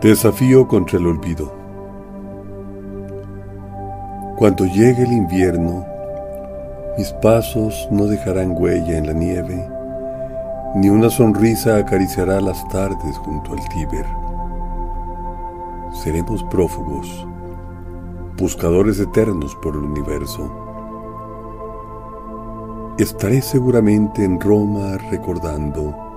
Desafío contra el olvido. Cuando llegue el invierno, mis pasos no dejarán huella en la nieve, ni una sonrisa acariciará las tardes junto al Tíber. Seremos prófugos, buscadores eternos por el universo. Estaré seguramente en Roma recordando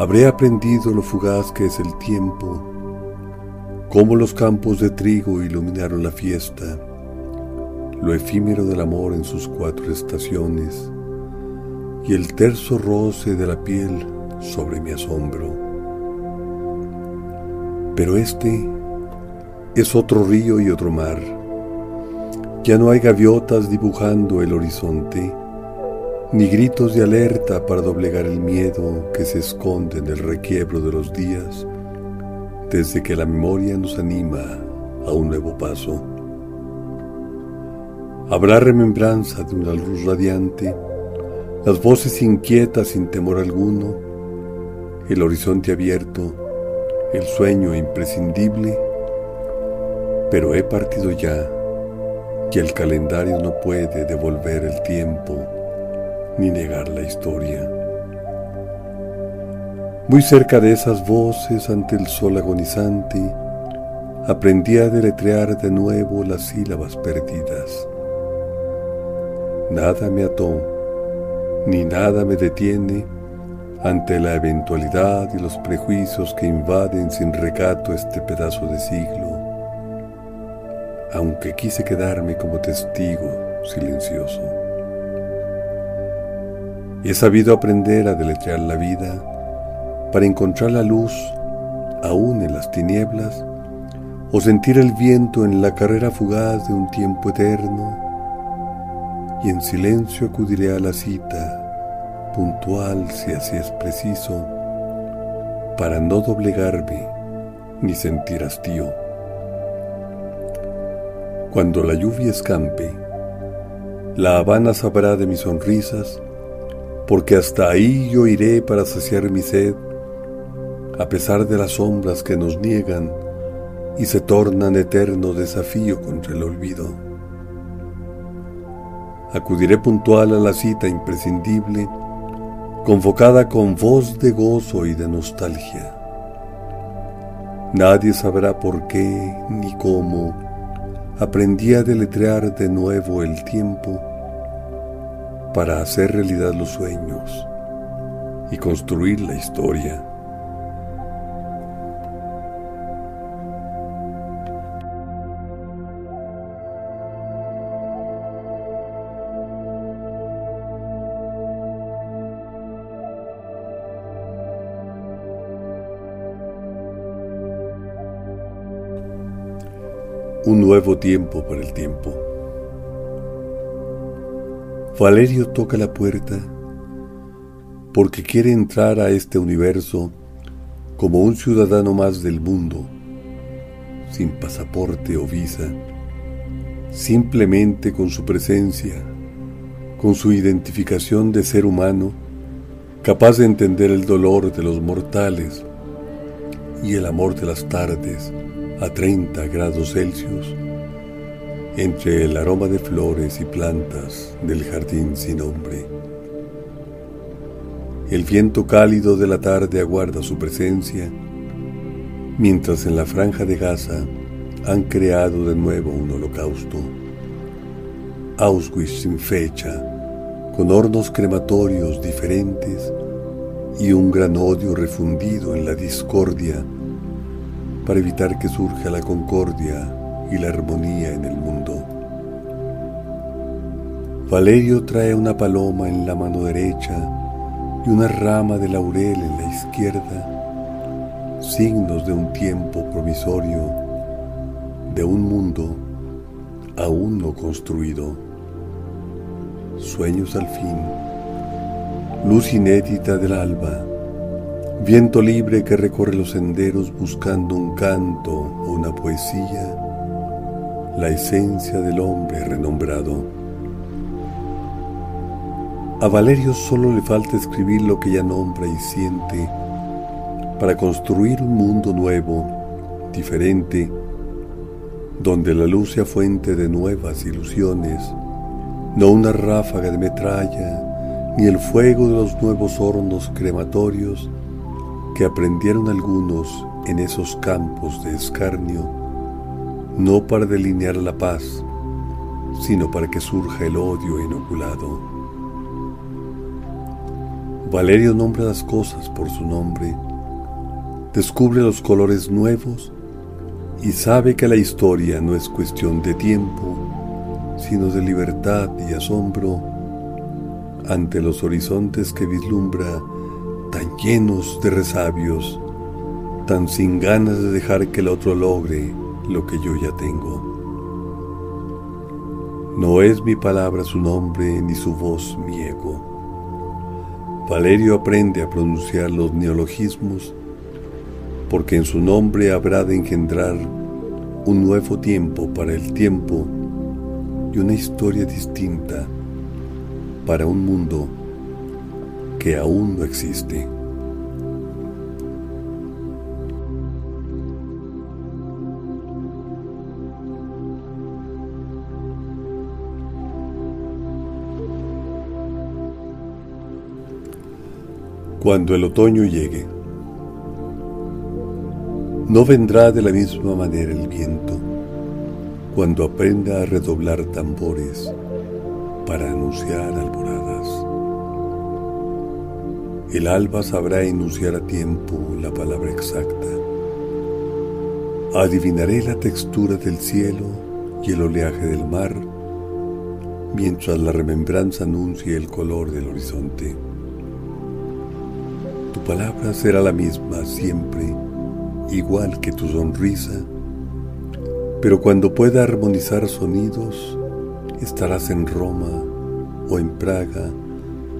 Habré aprendido lo fugaz que es el tiempo, cómo los campos de trigo iluminaron la fiesta, lo efímero del amor en sus cuatro estaciones y el terso roce de la piel sobre mi asombro. Pero este es otro río y otro mar. Ya no hay gaviotas dibujando el horizonte ni gritos de alerta para doblegar el miedo que se esconde en el requiebro de los días, desde que la memoria nos anima a un nuevo paso. Habrá remembranza de una luz radiante, las voces inquietas sin temor alguno, el horizonte abierto, el sueño imprescindible, pero he partido ya y el calendario no puede devolver el tiempo ni negar la historia. Muy cerca de esas voces ante el sol agonizante, aprendí a deletrear de nuevo las sílabas perdidas. Nada me ató, ni nada me detiene ante la eventualidad y los prejuicios que invaden sin recato este pedazo de siglo, aunque quise quedarme como testigo silencioso. He sabido aprender a deletrear la vida para encontrar la luz aún en las tinieblas o sentir el viento en la carrera fugaz de un tiempo eterno y en silencio acudiré a la cita puntual si así es preciso para no doblegarme ni sentir hastío. Cuando la lluvia escampe, la Habana sabrá de mis sonrisas porque hasta ahí yo iré para saciar mi sed, a pesar de las sombras que nos niegan y se tornan eterno desafío contra el olvido. Acudiré puntual a la cita imprescindible, convocada con voz de gozo y de nostalgia. Nadie sabrá por qué ni cómo aprendí a deletrear de nuevo el tiempo para hacer realidad los sueños y construir la historia. Un nuevo tiempo para el tiempo. Valerio toca la puerta porque quiere entrar a este universo como un ciudadano más del mundo, sin pasaporte o visa, simplemente con su presencia, con su identificación de ser humano, capaz de entender el dolor de los mortales y el amor de las tardes a 30 grados Celsius entre el aroma de flores y plantas del jardín sin nombre. El viento cálido de la tarde aguarda su presencia, mientras en la franja de Gaza han creado de nuevo un holocausto. Auschwitz sin fecha, con hornos crematorios diferentes y un gran odio refundido en la discordia para evitar que surja la concordia y la armonía en el mundo. Valerio trae una paloma en la mano derecha y una rama de laurel en la izquierda, signos de un tiempo provisorio, de un mundo aún no construido. Sueños al fin, luz inédita del alba, viento libre que recorre los senderos buscando un canto o una poesía la esencia del hombre renombrado. A Valerio solo le falta escribir lo que ya nombra y siente, para construir un mundo nuevo, diferente, donde la luz sea fuente de nuevas ilusiones, no una ráfaga de metralla, ni el fuego de los nuevos hornos crematorios que aprendieron algunos en esos campos de escarnio, no para delinear la paz, sino para que surja el odio inoculado. Valerio nombra las cosas por su nombre, descubre los colores nuevos y sabe que la historia no es cuestión de tiempo, sino de libertad y asombro ante los horizontes que vislumbra tan llenos de resabios, tan sin ganas de dejar que el otro logre lo que yo ya tengo. No es mi palabra su nombre ni su voz mi ego. Valerio aprende a pronunciar los neologismos porque en su nombre habrá de engendrar un nuevo tiempo para el tiempo y una historia distinta para un mundo que aún no existe. Cuando el otoño llegue, no vendrá de la misma manera el viento cuando aprenda a redoblar tambores para anunciar alboradas. El alba sabrá enunciar a tiempo la palabra exacta. Adivinaré la textura del cielo y el oleaje del mar, mientras la remembranza anuncie el color del horizonte. Tu palabra será la misma siempre igual que tu sonrisa, pero cuando pueda armonizar sonidos, estarás en Roma o en Praga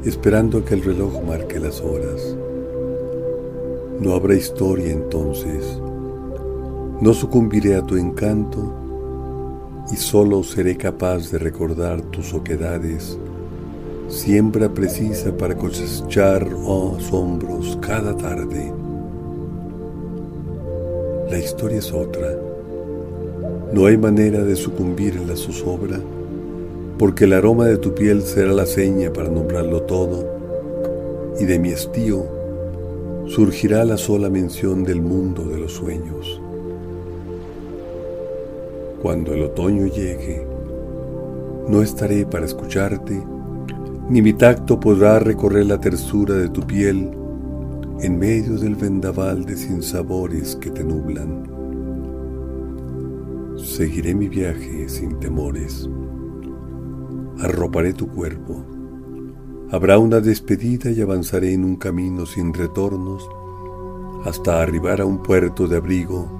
esperando a que el reloj marque las horas. No habrá historia entonces, no sucumbiré a tu encanto y solo seré capaz de recordar tus oquedades, siembra precisa para cosechar oh, asombros cada tarde. La historia es otra. No hay manera de sucumbir en la zozobra, porque el aroma de tu piel será la seña para nombrarlo todo, y de mi estío surgirá la sola mención del mundo de los sueños. Cuando el otoño llegue, no estaré para escucharte, ni mi tacto podrá recorrer la tersura de tu piel en medio del vendaval de sinsabores que te nublan. Seguiré mi viaje sin temores. Arroparé tu cuerpo. Habrá una despedida y avanzaré en un camino sin retornos hasta arribar a un puerto de abrigo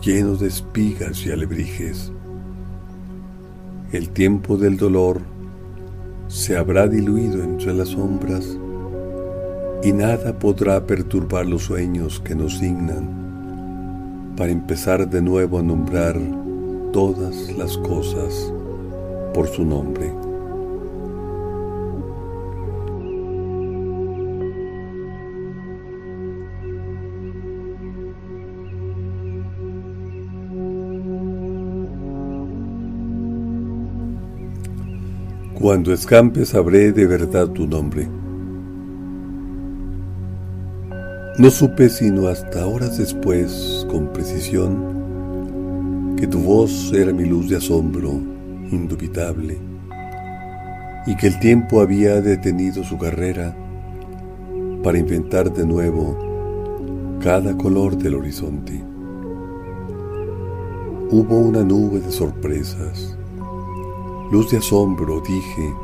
lleno de espigas y alebrijes. El tiempo del dolor se habrá diluido entre las sombras y nada podrá perturbar los sueños que nos signan para empezar de nuevo a nombrar todas las cosas por su nombre. Cuando escampes sabré de verdad tu nombre No supe sino hasta horas después, con precisión, que tu voz era mi luz de asombro indubitable y que el tiempo había detenido su carrera para inventar de nuevo cada color del horizonte. Hubo una nube de sorpresas, luz de asombro, dije,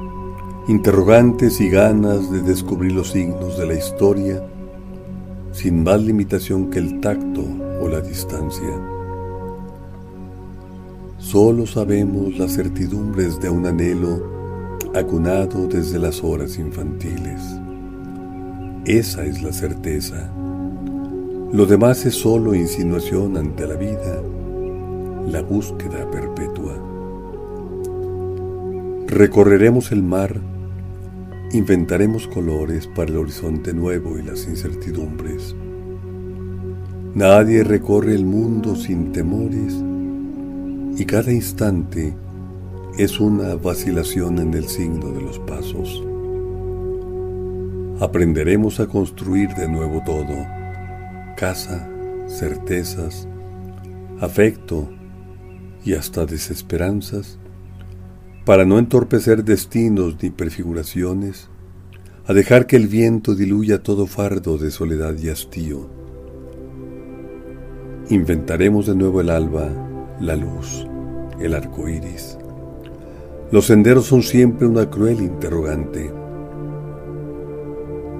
interrogantes y ganas de descubrir los signos de la historia sin más limitación que el tacto o la distancia. Solo sabemos las certidumbres de un anhelo acunado desde las horas infantiles. Esa es la certeza. Lo demás es solo insinuación ante la vida, la búsqueda perpetua. Recorreremos el mar Inventaremos colores para el horizonte nuevo y las incertidumbres. Nadie recorre el mundo sin temores y cada instante es una vacilación en el signo de los pasos. Aprenderemos a construir de nuevo todo, casa, certezas, afecto y hasta desesperanzas, para no entorpecer destinos ni prefiguraciones, a dejar que el viento diluya todo fardo de soledad y hastío. Inventaremos de nuevo el alba, la luz, el arco iris. Los senderos son siempre una cruel interrogante.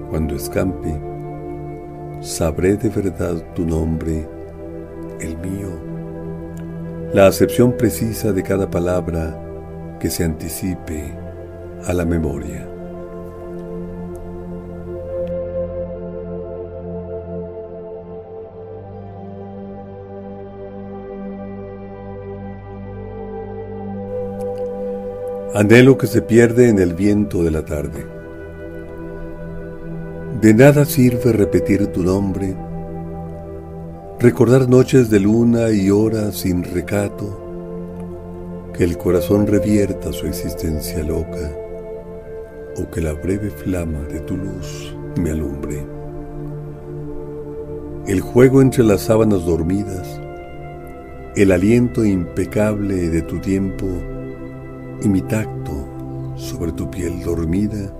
Cuando escampe, sabré de verdad tu nombre, el mío, la acepción precisa de cada palabra que se anticipe a la memoria. Anhelo que se pierde en el viento de la tarde. De nada sirve repetir tu nombre, recordar noches de luna y horas sin recato, que el corazón revierta su existencia loca o que la breve flama de tu luz me alumbre. El juego entre las sábanas dormidas, el aliento impecable de tu tiempo, y mi tacto sobre tu piel dormida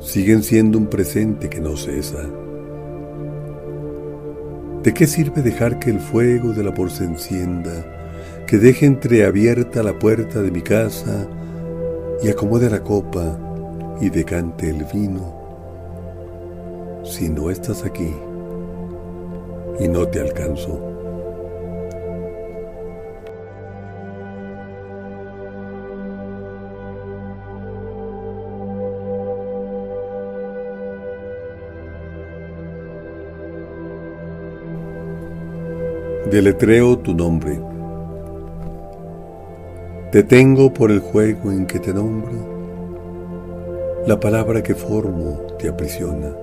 siguen siendo un presente que no cesa. ¿De qué sirve dejar que el fuego del amor se encienda, que deje entreabierta la puerta de mi casa y acomode la copa y decante el vino? Si no estás aquí y no te alcanzo. Deletreo tu nombre. Te tengo por el juego en que te nombro. La palabra que formo te aprisiona.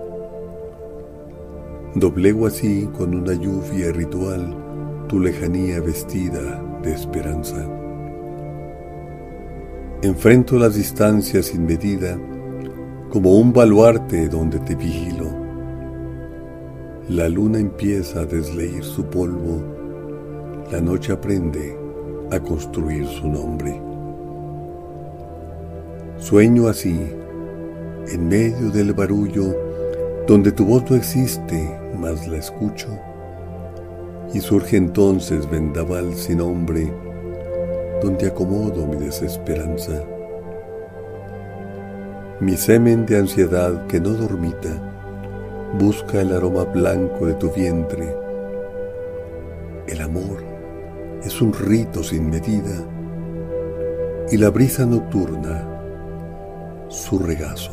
Doblego así con una lluvia ritual tu lejanía vestida de esperanza. Enfrento las distancias sin medida como un baluarte donde te vigilo. La luna empieza a desleír su polvo la noche aprende a construir su nombre. Sueño así, en medio del barullo, donde tu voz no existe, mas la escucho, y surge entonces vendaval sin nombre, donde acomodo mi desesperanza. Mi semen de ansiedad que no dormita, busca el aroma blanco de tu vientre. El amor es un rito sin medida y la brisa nocturna su regazo.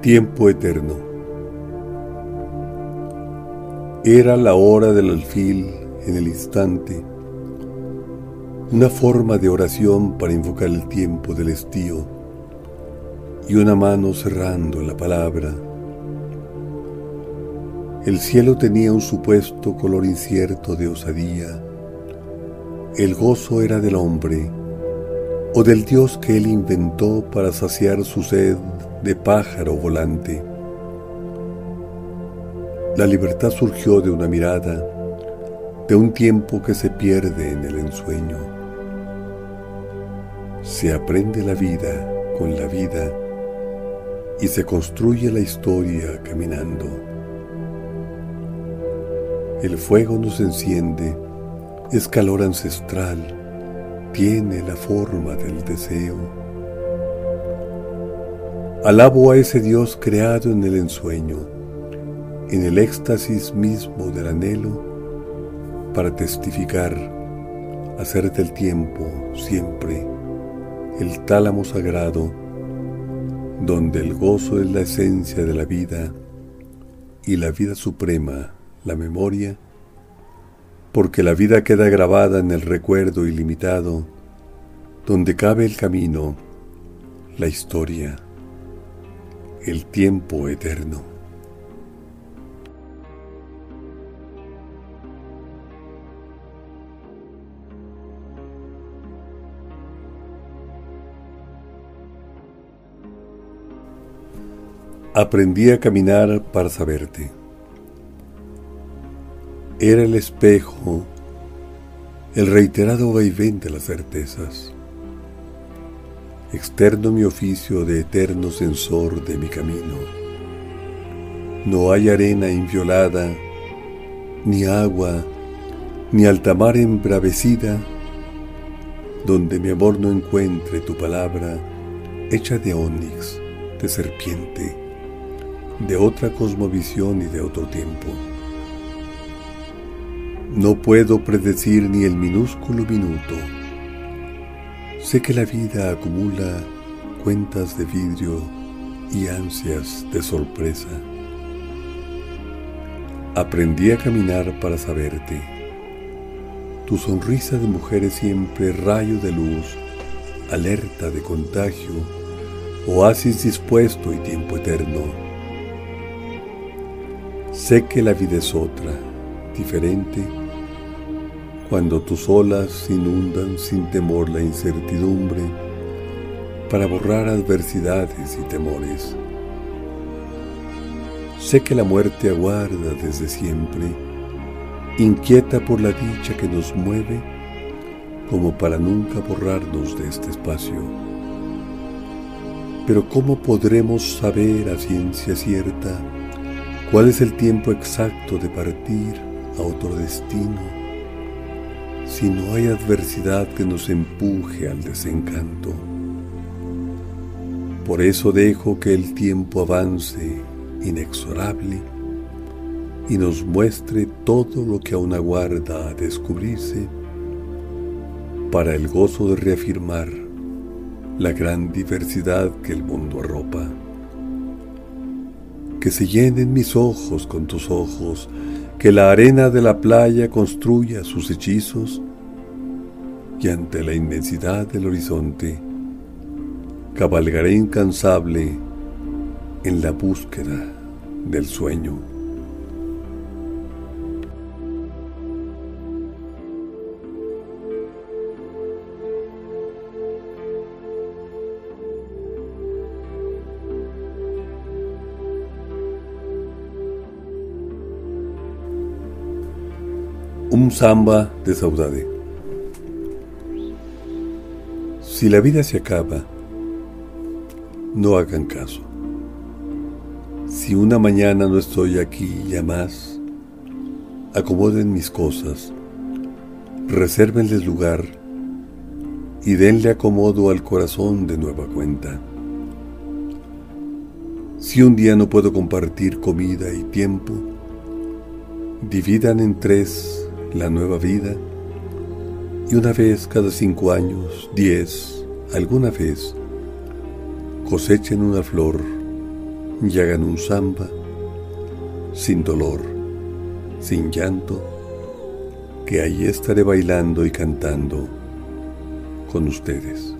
Tiempo eterno. Era la hora del alfil en el instante, una forma de oración para invocar el tiempo del estío y una mano cerrando la palabra. El cielo tenía un supuesto color incierto de osadía. El gozo era del hombre o del Dios que él inventó para saciar su sed de pájaro volante. La libertad surgió de una mirada, de un tiempo que se pierde en el ensueño. Se aprende la vida con la vida y se construye la historia caminando. El fuego nos enciende, es calor ancestral, tiene la forma del deseo. Alabo a ese Dios creado en el ensueño, en el éxtasis mismo del anhelo, para testificar, hacer del tiempo siempre el tálamo sagrado donde el gozo es la esencia de la vida y la vida suprema, la memoria, porque la vida queda grabada en el recuerdo ilimitado donde cabe el camino, la historia, el tiempo eterno. Aprendí a caminar para saberte. Era el espejo, el reiterado vaivén de las certezas. Externo mi oficio de eterno censor de mi camino. No hay arena inviolada, ni agua, ni alta mar embravecida, donde mi amor no encuentre tu palabra hecha de ónix, de serpiente de otra cosmovisión y de otro tiempo. No puedo predecir ni el minúsculo minuto. Sé que la vida acumula cuentas de vidrio y ansias de sorpresa. Aprendí a caminar para saberte. Tu sonrisa de mujer es siempre rayo de luz, alerta de contagio, oasis dispuesto y tiempo eterno Sé que la vida es otra, diferente, cuando tus olas inundan sin temor la incertidumbre para borrar adversidades y temores. Sé que la muerte aguarda desde siempre, inquieta por la dicha que nos mueve, como para nunca borrarnos de este espacio. Pero ¿cómo podremos saber a ciencia cierta ¿Cuál es el tiempo exacto de partir a otro destino si no hay adversidad que nos empuje al desencanto? Por eso dejo que el tiempo avance inexorable y nos muestre todo lo que aún aguarda a descubrirse para el gozo de reafirmar la gran diversidad que el mundo arropa que se llenen mis ojos con tus ojos, que la arena de la playa construya sus hechizos y ante la inmensidad del horizonte cabalgaré incansable en la búsqueda del sueño. Un samba de saudade. Si la vida se acaba, no hagan caso. Si una mañana no estoy aquí ya más, acomoden mis cosas, resérvenles lugar y denle acomodo al corazón de nueva cuenta. Si un día no puedo compartir comida y tiempo, dividan en tres la nueva vida, y una vez cada cinco años, diez, alguna vez, cosechen una flor y hagan un samba sin dolor, sin llanto, que ahí estaré bailando y cantando con ustedes.